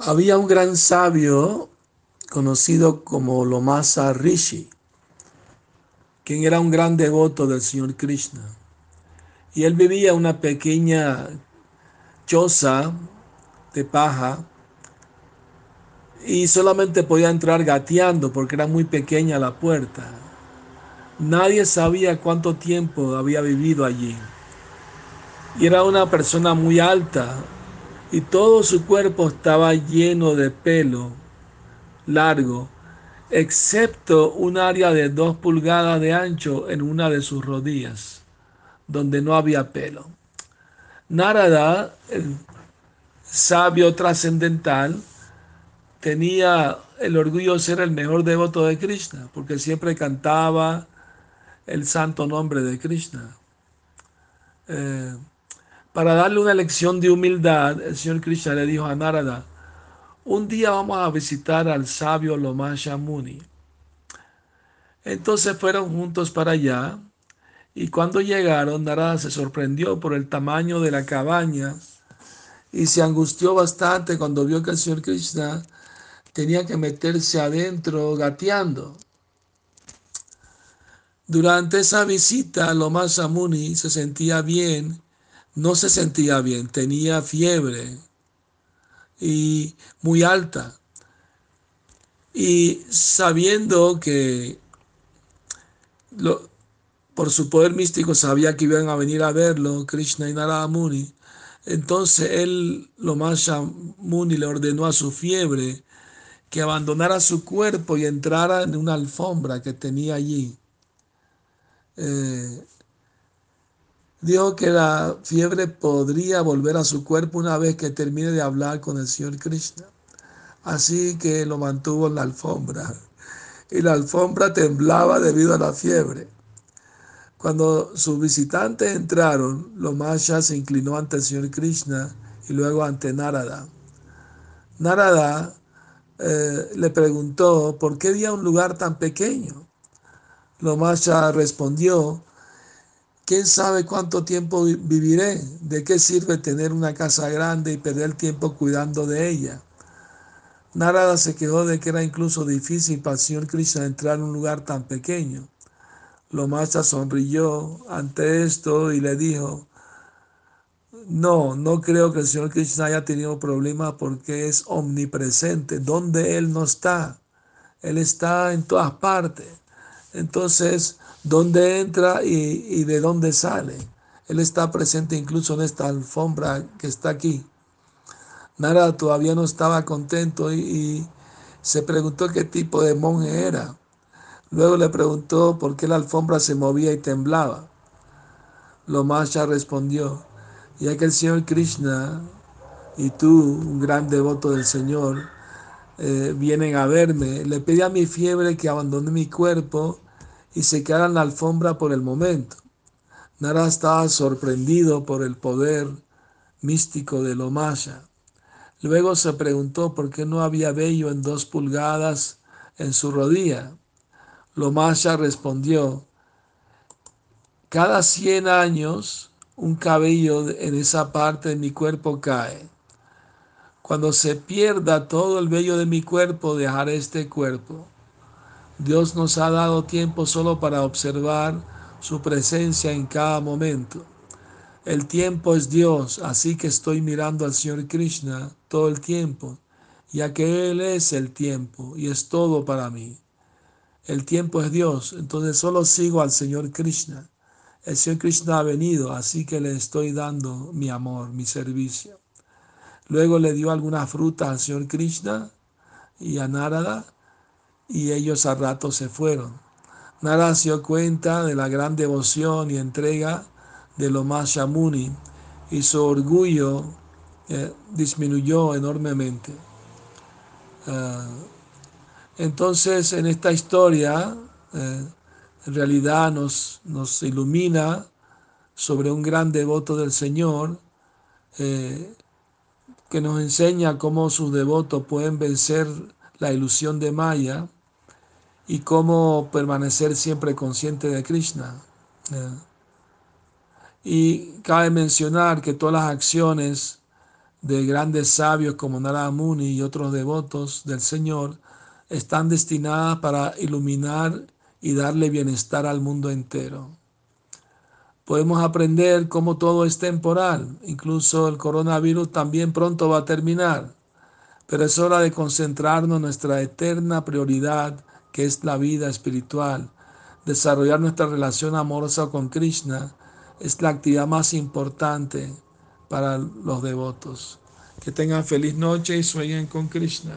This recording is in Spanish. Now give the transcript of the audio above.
Había un gran sabio conocido como Lomasa Rishi, quien era un gran devoto del Señor Krishna. Y él vivía una pequeña choza de paja y solamente podía entrar gateando porque era muy pequeña la puerta. Nadie sabía cuánto tiempo había vivido allí. Y era una persona muy alta y todo su cuerpo estaba lleno de pelo largo, excepto un área de dos pulgadas de ancho en una de sus rodillas, donde no había pelo. Narada, el sabio trascendental, tenía el orgullo de ser el mejor devoto de Krishna, porque siempre cantaba el santo nombre de Krishna. Eh, para darle una lección de humildad, el Señor Krishna le dijo a Narada, un día vamos a visitar al sabio Lomasha Muni. Entonces fueron juntos para allá y cuando llegaron, Narada se sorprendió por el tamaño de la cabaña y se angustió bastante cuando vio que el Señor Krishna tenía que meterse adentro gateando. Durante esa visita, Lomasa Muni se sentía bien no se sentía bien, tenía fiebre y muy alta. Y sabiendo que por su poder místico sabía que iban a venir a verlo, Krishna y Narada Muni, entonces él, Lomasha Muni, le ordenó a su fiebre que abandonara su cuerpo y entrara en una alfombra que tenía allí. Eh, Dijo que la fiebre podría volver a su cuerpo una vez que termine de hablar con el Señor Krishna. Así que lo mantuvo en la alfombra. Y la alfombra temblaba debido a la fiebre. Cuando sus visitantes entraron, Lomasha se inclinó ante el Señor Krishna y luego ante Narada. Narada eh, le preguntó por qué había un lugar tan pequeño. Lomasha respondió ¿Quién sabe cuánto tiempo viviré? ¿De qué sirve tener una casa grande y perder tiempo cuidando de ella? Narada se quejó de que era incluso difícil para el Señor Krishna entrar en un lugar tan pequeño. Lomasha sonrió ante esto y le dijo, no, no creo que el Señor Krishna haya tenido problemas porque es omnipresente. Donde Él no está, Él está en todas partes. Entonces, ¿dónde entra y, de dónde sale? Él está presente incluso en esta alfombra que está aquí. Nara todavía no estaba contento y, se preguntó qué tipo de monje era. Luego le preguntó por qué la alfombra se movía y temblaba. Lomasha respondió, ya que el Señor Krishna y tú, un gran devoto del Señor, eh, vienen a verme. Le pedí a mi fiebre que abandone mi cuerpo y se quedara en la alfombra por el momento. Nara estaba sorprendido por el poder místico de Lomasha. Luego se preguntó por qué no había vello en dos pulgadas en su rodilla. Lomasha respondió, cada cien años un cabello en esa parte de mi cuerpo cae. Cuando se pierda todo el vello de mi cuerpo, dejaré este cuerpo. Dios nos ha dado tiempo solo para observar su presencia en cada momento. El tiempo es Dios, así que estoy mirando al Señor Krishna todo el tiempo, ya que Él es el tiempo y es todo para mí. El tiempo es Dios, entonces solo sigo al Señor Krishna. El Señor Krishna ha venido, así que le estoy dando mi amor, mi servicio. Luego le dio algunas frutas al señor Krishna y a Narada y ellos a rato se fueron. Narada se dio cuenta de la gran devoción y entrega de Loma Muni y su orgullo eh, disminuyó enormemente. Ah, entonces en esta historia eh, en realidad nos, nos ilumina sobre un gran devoto del Señor eh, que nos enseña cómo sus devotos pueden vencer la ilusión de Maya y cómo permanecer siempre consciente de Krishna. Y cabe mencionar que todas las acciones de grandes sabios como Narada Muni y otros devotos del Señor están destinadas para iluminar y darle bienestar al mundo entero. Podemos aprender cómo todo es temporal, incluso el coronavirus también pronto va a terminar, pero es hora de concentrarnos en nuestra eterna prioridad, que es la vida espiritual. Desarrollar nuestra relación amorosa con Krishna es la actividad más importante para los devotos. Que tengan feliz noche y sueñen con Krishna.